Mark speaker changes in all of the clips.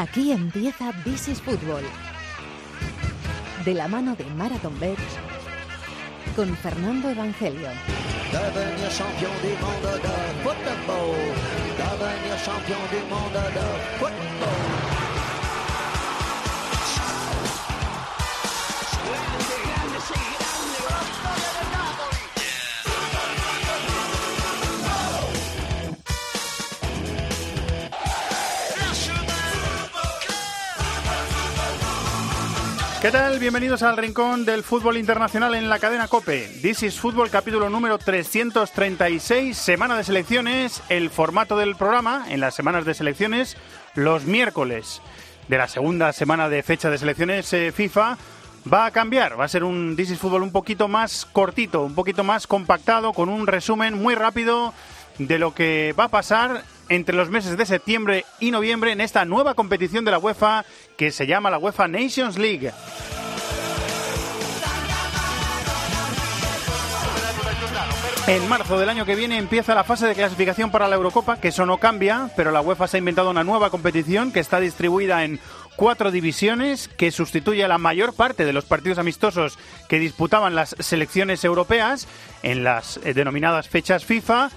Speaker 1: Aquí empieza This is Fútbol. De la mano de Marathon Bets con Fernando Evangelio.
Speaker 2: Devenir champion du monde de football. Devenir champion du monde de football.
Speaker 3: ¿Qué tal? Bienvenidos al rincón del fútbol internacional en la cadena Cope. This is Fútbol, capítulo número 336, semana de selecciones. El formato del programa en las semanas de selecciones, los miércoles de la segunda semana de fecha de selecciones eh, FIFA, va a cambiar. Va a ser un This is Fútbol un poquito más cortito, un poquito más compactado, con un resumen muy rápido de lo que va a pasar entre los meses de septiembre y noviembre en esta nueva competición de la UEFA que se llama la UEFA Nations League. En marzo del año que viene empieza la fase de clasificación para la Eurocopa, que eso no cambia, pero la UEFA se ha inventado una nueva competición que está distribuida en cuatro divisiones, que sustituye a la mayor parte de los partidos amistosos que disputaban las selecciones europeas en las eh, denominadas fechas FIFA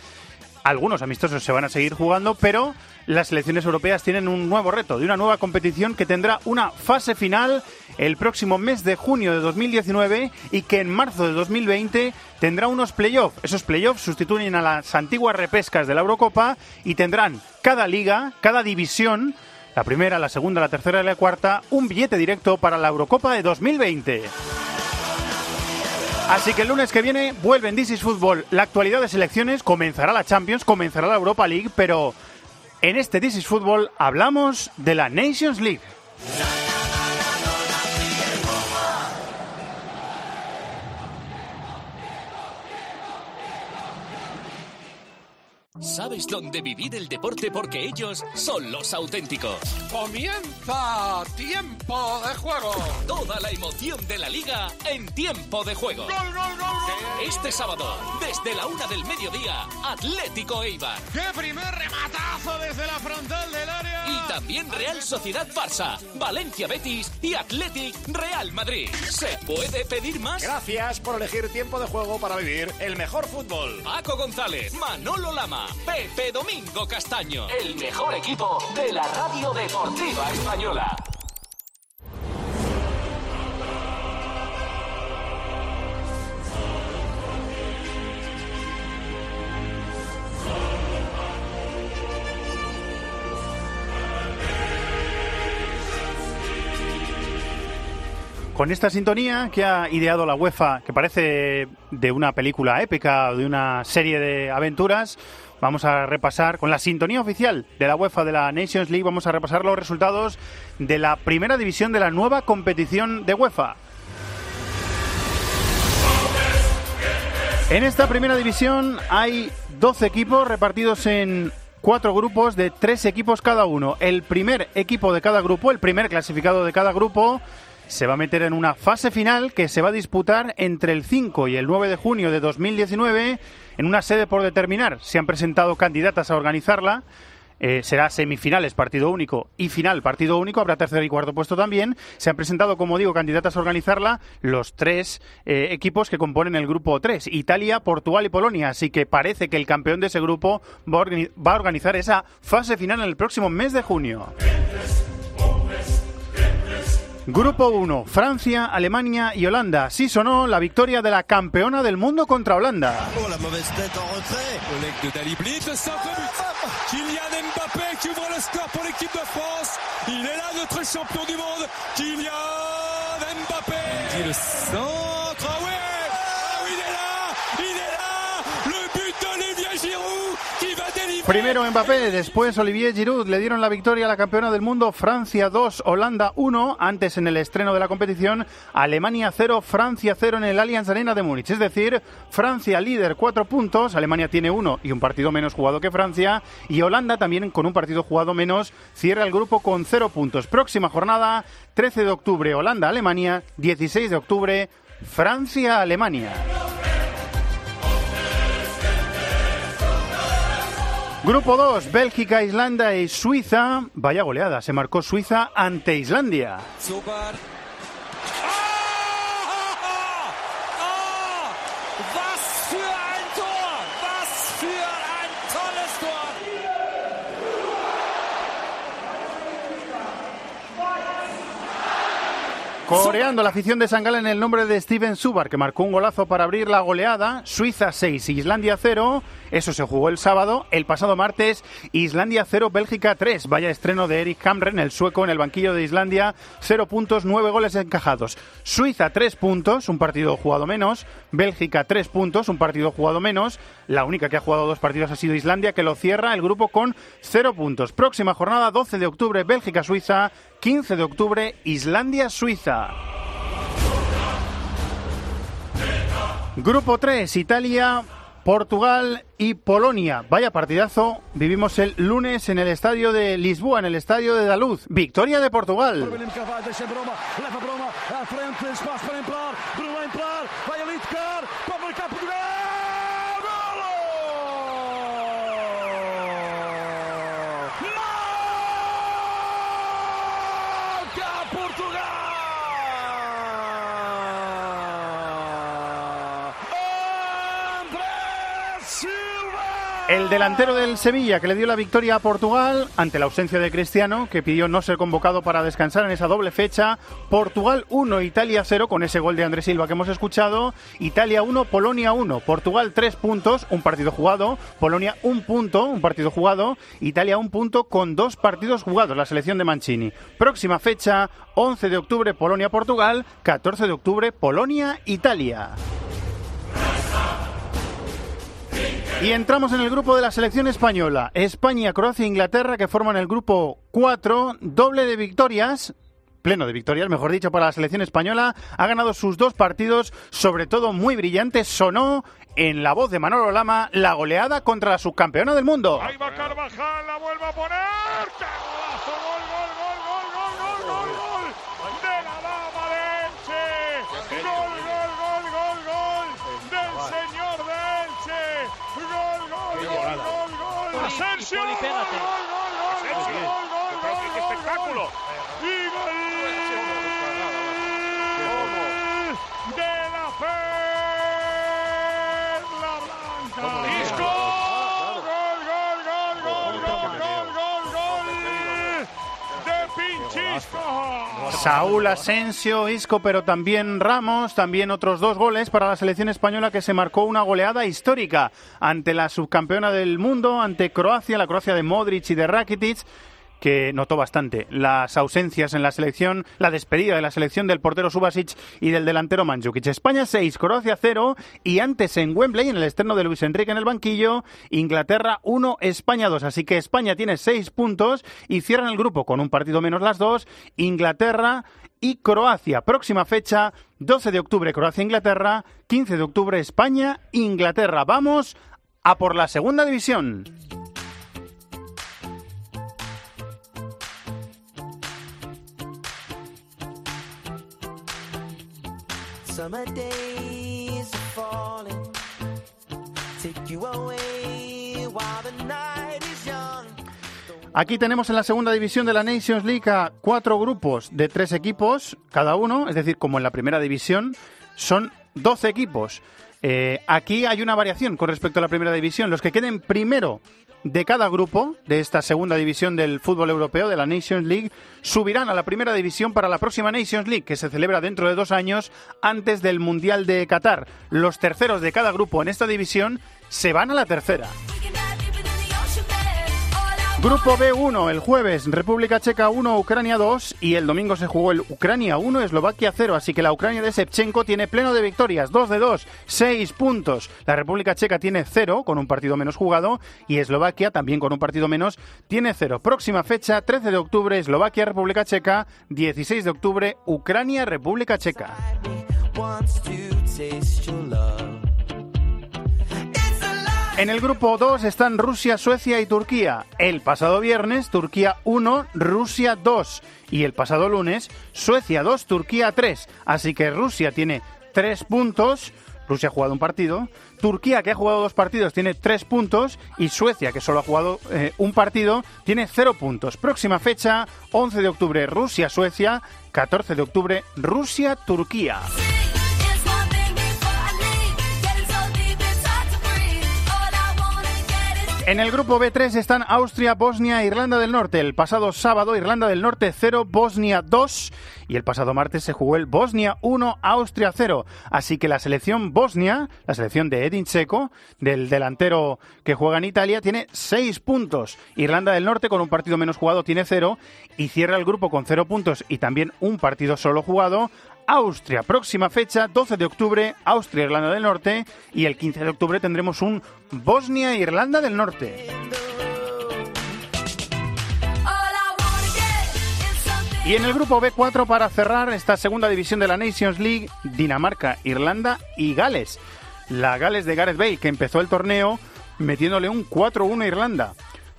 Speaker 3: algunos amistosos se van a seguir jugando, pero las selecciones europeas tienen un nuevo reto, de una nueva competición que tendrá una fase final el próximo mes de junio de 2019 y que en marzo de 2020 tendrá unos playoffs. Esos playoffs sustituyen a las antiguas repescas de la Eurocopa y tendrán cada liga, cada división, la primera, la segunda, la tercera y la cuarta, un billete directo para la Eurocopa de 2020. Así que el lunes que viene vuelve en This Fútbol la actualidad de selecciones, comenzará la Champions, comenzará la Europa League, pero en este This is Fútbol hablamos de la Nations League.
Speaker 4: Sabes dónde vivir el deporte porque ellos son los auténticos.
Speaker 5: Comienza tiempo de juego.
Speaker 4: Toda la emoción de la liga en tiempo de juego.
Speaker 5: ¡Gol, gol, gol, gol!
Speaker 4: Este sábado, desde la una del mediodía, Atlético Eibar.
Speaker 5: ¡Qué primer rematazo desde la frontal del área!
Speaker 4: También Real Sociedad Barça, Valencia Betis y Athletic Real Madrid. ¿Se puede pedir más?
Speaker 6: Gracias por elegir tiempo de juego para vivir el mejor fútbol.
Speaker 4: Paco González, Manolo Lama, Pepe Domingo Castaño. El mejor equipo de la radio deportiva española.
Speaker 3: Con esta sintonía que ha ideado la UEFA, que parece de una película épica o de una serie de aventuras, vamos a repasar con la sintonía oficial de la UEFA de la Nations League, vamos a repasar los resultados de la primera división de la nueva competición de UEFA. En esta primera división hay 12 equipos repartidos en cuatro grupos de tres equipos cada uno. El primer equipo de cada grupo, el primer clasificado de cada grupo, se va a meter en una fase final que se va a disputar entre el 5 y el 9 de junio de 2019 en una sede por determinar. Se han presentado candidatas a organizarla. Eh, será semifinales, partido único, y final, partido único. Habrá tercer y cuarto puesto también. Se han presentado, como digo, candidatas a organizarla los tres eh, equipos que componen el grupo 3, Italia, Portugal y Polonia. Así que parece que el campeón de ese grupo va a, organi- va a organizar esa fase final en el próximo mes de junio. Grupo 1, Francia, Alemania y Holanda. Sí sonó la victoria de la campeona del mundo contra Holanda.
Speaker 7: Oh, la
Speaker 3: Primero Mbappé, después Olivier Giroud le dieron la victoria a la campeona del mundo Francia 2, Holanda 1. Antes en el estreno de la competición, Alemania 0, Francia 0 en el Allianz Arena de Múnich. Es decir, Francia líder 4 puntos, Alemania tiene 1 y un partido menos jugado que Francia. Y Holanda también con un partido jugado menos cierra el grupo con 0 puntos. Próxima jornada, 13 de octubre Holanda-Alemania, 16 de octubre Francia-Alemania. Grupo 2, Bélgica, Islanda y Suiza. Vaya goleada, se marcó Suiza ante Islandia. Coreando la afición de Sangala en el nombre de Steven Subar, que marcó un golazo para abrir la goleada. Suiza 6, Islandia 0. Eso se jugó el sábado. El pasado martes, Islandia 0, Bélgica 3. Vaya estreno de Eric Hamren, el sueco, en el banquillo de Islandia. 0 puntos, 9 goles encajados. Suiza 3 puntos, un partido jugado menos. Bélgica 3 puntos, un partido jugado menos. La única que ha jugado dos partidos ha sido Islandia, que lo cierra el grupo con 0 puntos. Próxima jornada, 12 de octubre, Bélgica-Suiza. 15 de octubre, Islandia-Suiza. Grupo 3, Italia, Portugal y Polonia. Vaya partidazo. Vivimos el lunes en el estadio de Lisboa, en el estadio de Daluz. Victoria de Portugal. El delantero del Sevilla que le dio la victoria a Portugal ante la ausencia de Cristiano, que pidió no ser convocado para descansar en esa doble fecha. Portugal 1, Italia 0 con ese gol de Andrés Silva que hemos escuchado. Italia 1, Polonia 1. Portugal 3 puntos, un partido jugado. Polonia 1 punto, un partido jugado. Italia 1 punto con dos partidos jugados, la selección de Mancini. Próxima fecha, 11 de octubre Polonia-Portugal, 14 de octubre Polonia-Italia. Y entramos en el grupo de la selección española. España, Croacia e Inglaterra que forman el grupo 4, doble de victorias. Pleno de victorias, mejor dicho, para la selección española. Ha ganado sus dos partidos, sobre todo muy brillantes. Sonó en la voz de Manolo Lama la goleada contra la subcampeona del mundo.
Speaker 5: Ahí va Carvajal, la vuelve a poner. Gol.
Speaker 3: Saúl Asensio, Isco, pero también Ramos, también otros dos goles para la selección española que se marcó una goleada histórica ante la subcampeona del mundo, ante Croacia, la Croacia de Modric y de Rakitic que notó bastante las ausencias en la selección, la despedida de la selección del portero Subasic y del delantero Mandzukic. España 6, Croacia 0 y antes en Wembley, en el estreno de Luis Enrique en el banquillo, Inglaterra 1, España 2. Así que España tiene 6 puntos y cierran el grupo con un partido menos las dos, Inglaterra y Croacia. Próxima fecha, 12 de octubre Croacia-Inglaterra, 15 de octubre España-Inglaterra. Vamos a por la segunda división. Aquí tenemos en la segunda división de la Nations League cuatro grupos de tres equipos cada uno, es decir, como en la primera división, son 12 equipos. Eh, aquí hay una variación con respecto a la primera división. Los que queden primero de cada grupo de esta segunda división del fútbol europeo, de la Nations League, subirán a la primera división para la próxima Nations League, que se celebra dentro de dos años antes del Mundial de Qatar. Los terceros de cada grupo en esta división se van a la tercera. Grupo B1, el jueves, República Checa 1, Ucrania 2 y el domingo se jugó el Ucrania 1, Eslovaquia 0, así que la Ucrania de Shevchenko tiene pleno de victorias, 2 de 2, 6 puntos. La República Checa tiene 0 con un partido menos jugado y Eslovaquia también con un partido menos tiene 0. Próxima fecha, 13 de octubre, Eslovaquia, República Checa, 16 de octubre, Ucrania, República Checa. En el grupo 2 están Rusia, Suecia y Turquía. El pasado viernes, Turquía 1, Rusia 2. Y el pasado lunes, Suecia 2, Turquía 3. Así que Rusia tiene 3 puntos, Rusia ha jugado un partido. Turquía, que ha jugado dos partidos, tiene tres puntos. Y Suecia, que solo ha jugado eh, un partido, tiene cero puntos. Próxima fecha, 11 de octubre, Rusia-Suecia. 14 de octubre, Rusia-Turquía. En el grupo B3 están Austria, Bosnia e Irlanda del Norte. El pasado sábado Irlanda del Norte 0, Bosnia 2 y el pasado martes se jugó el Bosnia 1, Austria 0. Así que la selección bosnia, la selección de Edin Checo, del delantero que juega en Italia, tiene 6 puntos. Irlanda del Norte con un partido menos jugado tiene 0 y cierra el grupo con 0 puntos y también un partido solo jugado. Austria. Próxima fecha, 12 de octubre, Austria-Irlanda del Norte. Y el 15 de octubre tendremos un Bosnia-Irlanda del Norte. Y en el grupo B4, para cerrar esta segunda división de la Nations League, Dinamarca, Irlanda y Gales. La Gales de Gareth Bale, que empezó el torneo metiéndole un 4-1 a Irlanda,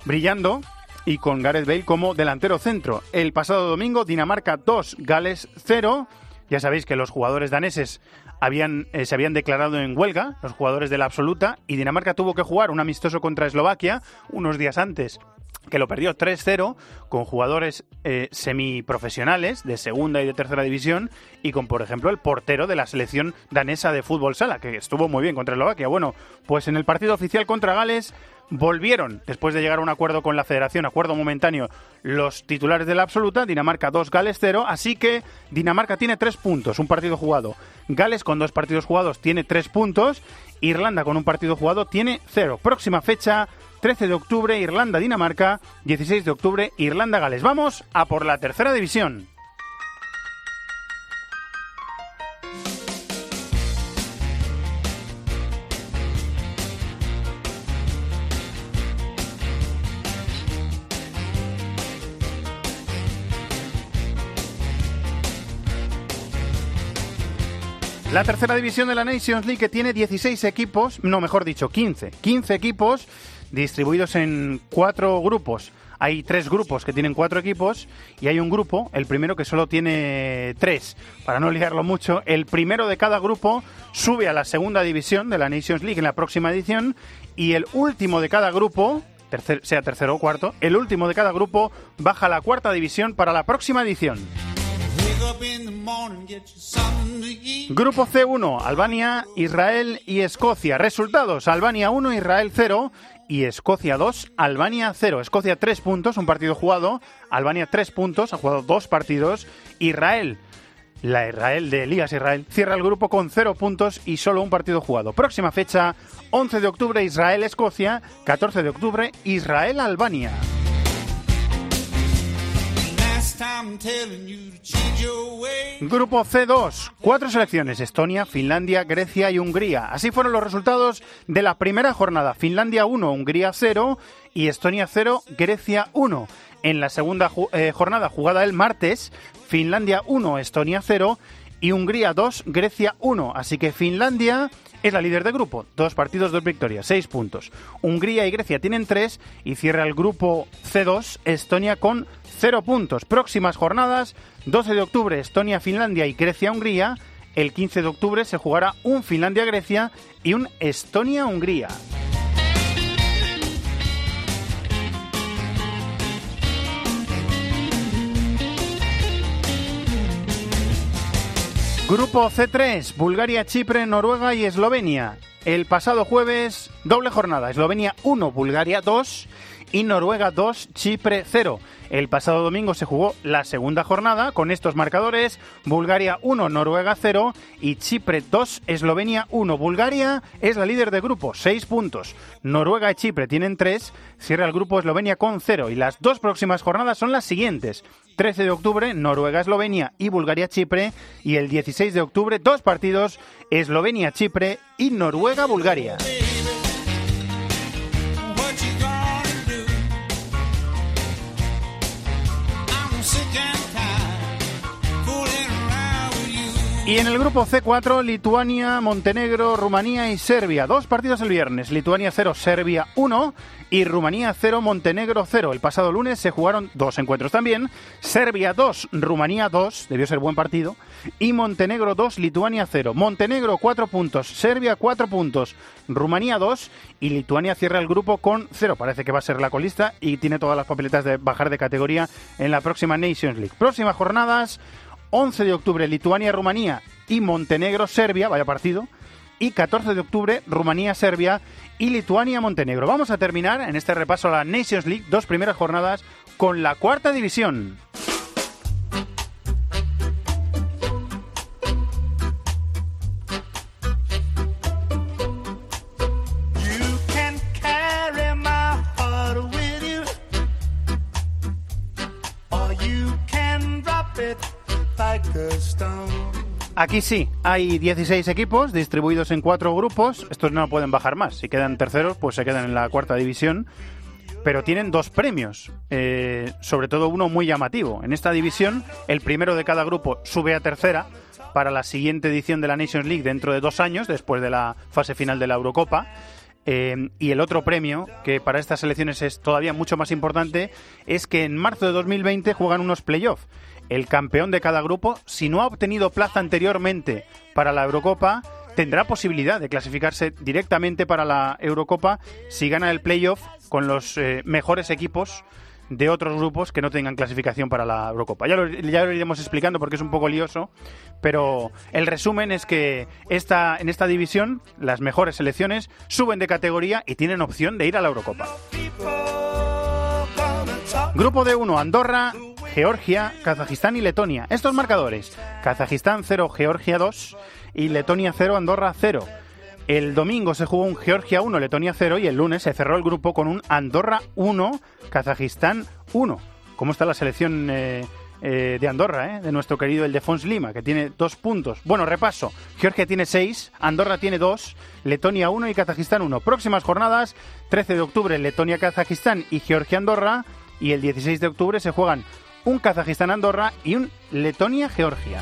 Speaker 3: brillando y con Gareth Bale como delantero centro. El pasado domingo, Dinamarca 2, Gales 0. Ya sabéis que los jugadores daneses habían, eh, se habían declarado en huelga, los jugadores de la absoluta, y Dinamarca tuvo que jugar un amistoso contra Eslovaquia unos días antes que lo perdió 3-0 con jugadores eh, semiprofesionales de segunda y de tercera división y con, por ejemplo, el portero de la selección danesa de fútbol sala, que estuvo muy bien contra Eslovaquia. Bueno, pues en el partido oficial contra Gales volvieron, después de llegar a un acuerdo con la federación, acuerdo momentáneo, los titulares de la absoluta, Dinamarca 2, Gales 0, así que Dinamarca tiene 3 puntos, un partido jugado. Gales con dos partidos jugados tiene 3 puntos, Irlanda con un partido jugado tiene 0. Próxima fecha, 13 de octubre, Irlanda-Dinamarca, 16 de octubre, Irlanda-Gales. Vamos a por la tercera división. La tercera división de la Nations League que tiene 16 equipos, no, mejor dicho, 15. 15 equipos distribuidos en cuatro grupos. Hay tres grupos que tienen cuatro equipos y hay un grupo, el primero que solo tiene tres. Para no liarlo mucho, el primero de cada grupo sube a la segunda división de la Nations League en la próxima edición y el último de cada grupo, sea tercero o cuarto, el último de cada grupo baja a la cuarta división para la próxima edición. Grupo C1, Albania, Israel y Escocia. Resultados, Albania 1, Israel 0 y Escocia 2, Albania 0. Escocia 3 puntos, un partido jugado. Albania 3 puntos, ha jugado dos partidos. Israel, la Israel de Elías Israel, cierra el grupo con 0 puntos y solo un partido jugado. Próxima fecha, 11 de octubre, Israel-Escocia. 14 de octubre, Israel-Albania. Grupo C2, cuatro selecciones, Estonia, Finlandia, Grecia y Hungría. Así fueron los resultados de la primera jornada. Finlandia 1, Hungría 0 y Estonia 0, Grecia 1. En la segunda eh, jornada jugada el martes, Finlandia 1, Estonia 0 y Hungría 2, Grecia 1. Así que Finlandia es la líder de grupo. Dos partidos, dos victorias, seis puntos. Hungría y Grecia tienen tres y cierra el grupo C2 Estonia con cero puntos. Próximas jornadas, 12 de octubre Estonia, Finlandia y Grecia, Hungría. El 15 de octubre se jugará un Finlandia-Grecia y un Estonia-Hungría. Grupo C3, Bulgaria, Chipre, Noruega y Eslovenia. El pasado jueves, doble jornada. Eslovenia 1, Bulgaria 2 y Noruega 2, Chipre 0. El pasado domingo se jugó la segunda jornada con estos marcadores: Bulgaria 1, Noruega 0 y Chipre 2, Eslovenia 1. Bulgaria es la líder de grupo, 6 puntos. Noruega y Chipre tienen 3, cierra el grupo Eslovenia con 0 y las dos próximas jornadas son las siguientes. 13 de octubre, Noruega-Eslovenia y Bulgaria-Chipre. Y el 16 de octubre, dos partidos, Eslovenia-Chipre y Noruega-Bulgaria. Y en el grupo C4, Lituania, Montenegro, Rumanía y Serbia. Dos partidos el viernes. Lituania 0, Serbia 1 y Rumanía 0, Montenegro 0. El pasado lunes se jugaron dos encuentros también. Serbia 2, Rumanía 2, debió ser buen partido. Y Montenegro 2, Lituania 0. Montenegro 4 puntos, Serbia 4 puntos, Rumanía 2 y Lituania cierra el grupo con 0. Parece que va a ser la colista y tiene todas las papeletas de bajar de categoría en la próxima Nations League. Próximas jornadas. 11 de octubre Lituania-Rumanía y Montenegro-Serbia, vaya partido. Y 14 de octubre Rumanía-Serbia y Lituania-Montenegro. Vamos a terminar en este repaso a la Nations League, dos primeras jornadas, con la cuarta división. Aquí sí, hay 16 equipos distribuidos en cuatro grupos. Estos no pueden bajar más. Si quedan terceros, pues se quedan en la cuarta división. Pero tienen dos premios, eh, sobre todo uno muy llamativo. En esta división, el primero de cada grupo sube a tercera para la siguiente edición de la Nations League dentro de dos años, después de la fase final de la Eurocopa. Eh, y el otro premio, que para estas elecciones es todavía mucho más importante, es que en marzo de 2020 juegan unos playoffs. El campeón de cada grupo, si no ha obtenido plaza anteriormente para la Eurocopa, tendrá posibilidad de clasificarse directamente para la Eurocopa si gana el playoff con los eh, mejores equipos de otros grupos que no tengan clasificación para la Eurocopa. Ya lo, iremos explicando porque es un poco lioso, pero el resumen es que esta, en esta división las mejores selecciones suben de categoría y tienen opción de ir a la Eurocopa. Grupo de 1, Andorra, Georgia, Kazajistán y Letonia. Estos marcadores, Kazajistán 0, Georgia 2 y Letonia 0, Andorra 0. El domingo se jugó un Georgia 1, Letonia 0 y el lunes se cerró el grupo con un Andorra 1, Kazajistán 1. ¿Cómo está la selección eh, eh, de Andorra, eh? de nuestro querido Eldefons Lima, que tiene dos puntos? Bueno, repaso. Georgia tiene 6, Andorra tiene 2, Letonia 1 y Kazajistán 1. Próximas jornadas, 13 de octubre Letonia, Kazajistán y Georgia, Andorra. Y el 16 de octubre se juegan un Kazajistán-Andorra y un Letonia-Georgia.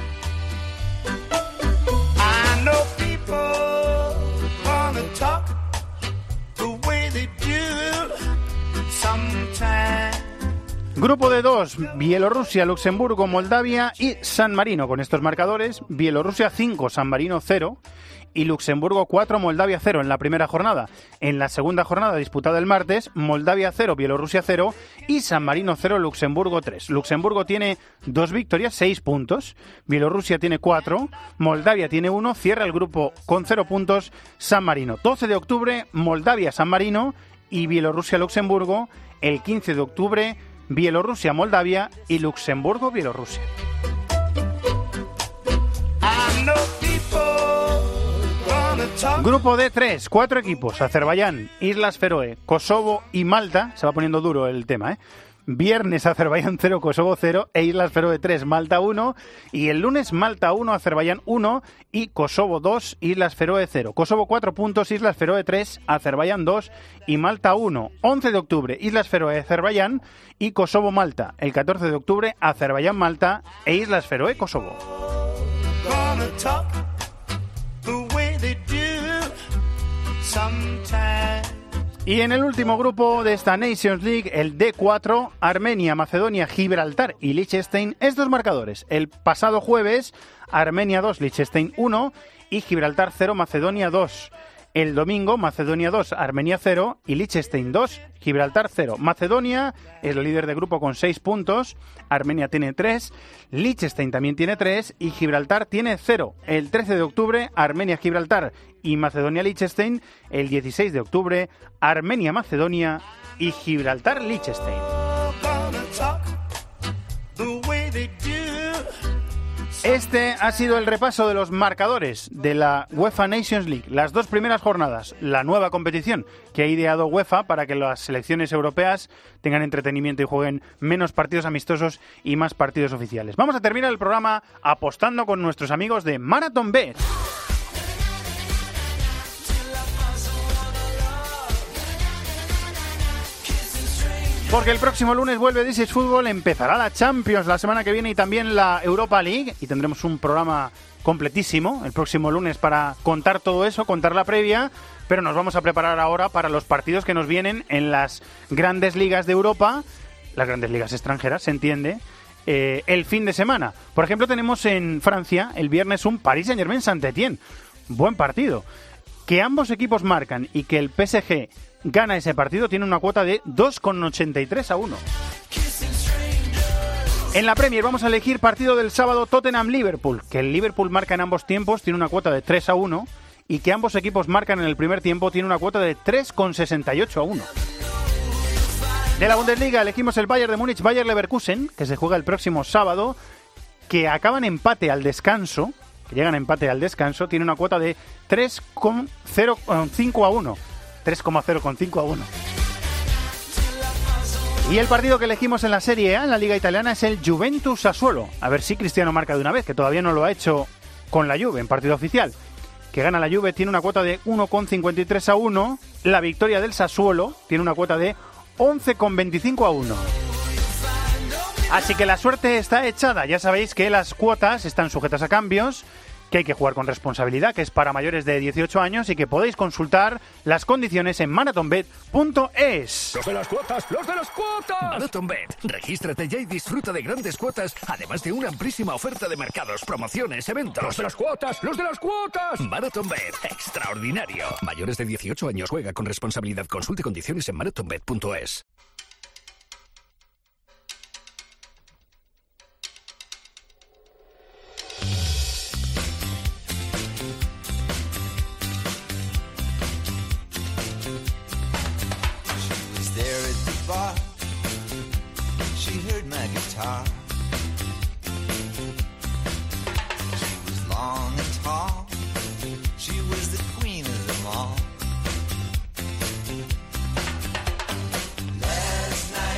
Speaker 3: Grupo de dos, Bielorrusia, Luxemburgo, Moldavia y San Marino. Con estos marcadores, Bielorrusia 5, San Marino 0 y Luxemburgo 4, Moldavia 0 en la primera jornada. En la segunda jornada disputada el martes, Moldavia 0, Bielorrusia 0 y San Marino 0, Luxemburgo 3. Luxemburgo tiene dos victorias, 6 puntos. Bielorrusia tiene 4, Moldavia tiene 1, cierra el grupo con 0 puntos. San Marino, 12 de octubre, Moldavia, San Marino y Bielorrusia, Luxemburgo. El 15 de octubre, Bielorrusia, Moldavia y Luxemburgo, Bielorrusia. Grupo de tres, cuatro equipos, Azerbaiyán, Islas Feroe, Kosovo y Malta. Se va poniendo duro el tema, ¿eh? Viernes Azerbaiyán 0, Kosovo 0 e Islas Feroe 3, Malta 1. Y el lunes Malta 1, Azerbaiyán 1 y Kosovo 2, Islas Feroe 0. Kosovo 4 puntos, Islas Feroe 3, Azerbaiyán 2 y Malta 1. 11 de octubre, Islas Feroe, Azerbaiyán y Kosovo Malta. El 14 de octubre, Azerbaiyán Malta e Islas Feroe, Kosovo. Y en el último grupo de esta Nations League, el D4, Armenia, Macedonia, Gibraltar y Liechtenstein, estos marcadores. El pasado jueves, Armenia 2, Liechtenstein 1 y Gibraltar 0, Macedonia 2. El domingo, Macedonia 2, Armenia 0 y Liechtenstein 2, Gibraltar 0. Macedonia es el líder de grupo con 6 puntos, Armenia tiene 3, Liechtenstein también tiene 3 y Gibraltar tiene 0. El 13 de octubre, Armenia, Gibraltar y Macedonia, Liechtenstein. El 16 de octubre, Armenia, Macedonia y Gibraltar, Liechtenstein.
Speaker 8: Gonna talk the way they do
Speaker 3: Este ha sido el repaso de los marcadores de la UEFA Nations League. Las dos primeras jornadas, la nueva competición que ha ideado UEFA para que las selecciones europeas tengan entretenimiento y jueguen menos partidos amistosos y más partidos oficiales. Vamos a terminar el programa apostando con nuestros amigos de Marathon Bet. Porque el próximo lunes vuelve This is Fútbol, empezará la Champions la semana que viene y también la Europa League y tendremos un programa completísimo el próximo lunes para contar todo eso, contar la previa, pero nos vamos a preparar ahora para los partidos que nos vienen en las grandes ligas de Europa, las grandes ligas extranjeras, se entiende, eh, el fin de semana. Por ejemplo, tenemos en Francia el viernes un Paris Saint-Germain Saint-Étienne. Buen partido. Que ambos equipos marcan y que el PSG gana ese partido tiene una cuota de 2,83 a 1. En la Premier vamos a elegir partido del sábado Tottenham-Liverpool, que el Liverpool marca en ambos tiempos, tiene una cuota de 3 a 1, y que ambos equipos marcan en el primer tiempo, tiene una cuota de 3,68 a 1. De la Bundesliga elegimos el Bayern de Múnich, Bayern Leverkusen, que se juega el próximo sábado, que acaban empate al descanso, llegan empate al descanso, tiene una cuota de 3,05 a 1. 3,05 a 1. Y el partido que elegimos en la Serie A, en la Liga Italiana, es el Juventus Sassuolo. A ver si Cristiano marca de una vez, que todavía no lo ha hecho con la Juve en partido oficial. Que gana la Juve tiene una cuota de 1,53 a 1. La victoria del Sassuolo tiene una cuota de 11,25 a 1. Así que la suerte está echada. Ya sabéis que las cuotas están sujetas a cambios que hay que jugar con responsabilidad, que es para mayores de 18 años y que podéis consultar las condiciones en marathonbet.es.
Speaker 9: Los de las cuotas, los de las cuotas. Marathonbet, regístrate ya y disfruta de grandes cuotas, además de una amplísima oferta de mercados, promociones, eventos. Los de las cuotas, los de las cuotas. Marathonbet, extraordinario. Mayores de 18 años juega con responsabilidad. Consulte condiciones en marathonbet.es.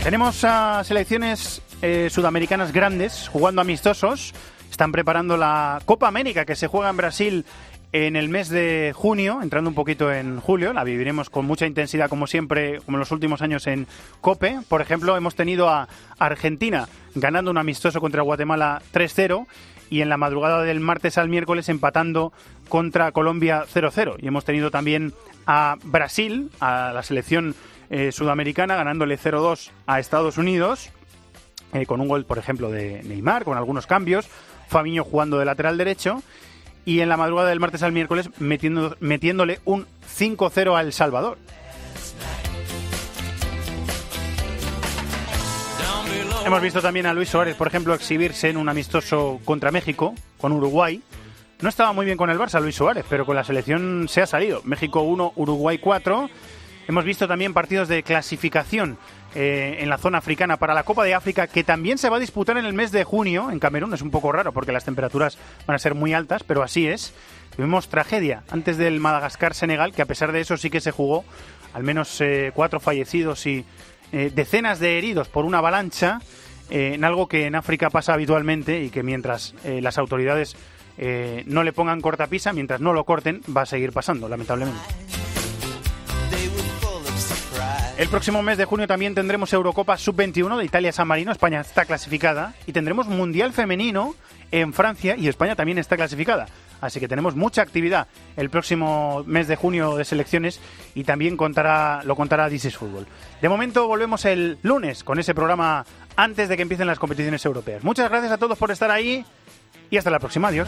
Speaker 3: Tenemos a selecciones eh, sudamericanas grandes jugando amistosos. Están preparando la Copa América que se juega en Brasil en el mes de junio, entrando un poquito en julio. La viviremos con mucha intensidad, como siempre, como en los últimos años en COPE. Por ejemplo, hemos tenido a Argentina ganando un amistoso contra Guatemala 3-0 y en la madrugada del martes al miércoles empatando contra Colombia 0-0. Y hemos tenido también a Brasil, a la selección eh, sudamericana, ganándole 0-2 a Estados Unidos, eh, con un gol, por ejemplo, de Neymar, con algunos cambios, Famiño jugando de lateral derecho, y en la madrugada del martes al miércoles metiendo, metiéndole un 5-0 a El Salvador. Hemos visto también a Luis Suárez, por ejemplo, exhibirse en un amistoso contra México, con Uruguay. No estaba muy bien con el Barça Luis Suárez, pero con la selección se ha salido. México 1, Uruguay 4. Hemos visto también partidos de clasificación eh, en la zona africana para la Copa de África, que también se va a disputar en el mes de junio en Camerún. Es un poco raro porque las temperaturas van a ser muy altas, pero así es. Tuvimos tragedia antes del Madagascar-Senegal, que a pesar de eso sí que se jugó. Al menos eh, cuatro fallecidos y eh, decenas de heridos por una avalancha, en algo que en África pasa habitualmente y que mientras las autoridades no le pongan cortapisa, mientras no lo corten, va a seguir pasando, lamentablemente. El próximo mes de junio también tendremos Eurocopa Sub-21 de Italia-San Marino. España está clasificada. Y tendremos Mundial Femenino en Francia y España también está clasificada. Así que tenemos mucha actividad el próximo mes de junio de selecciones y también contará, lo contará This Fútbol. De momento volvemos el lunes con ese programa antes de que empiecen las competiciones europeas. Muchas gracias a todos por estar ahí y hasta la próxima. Adiós.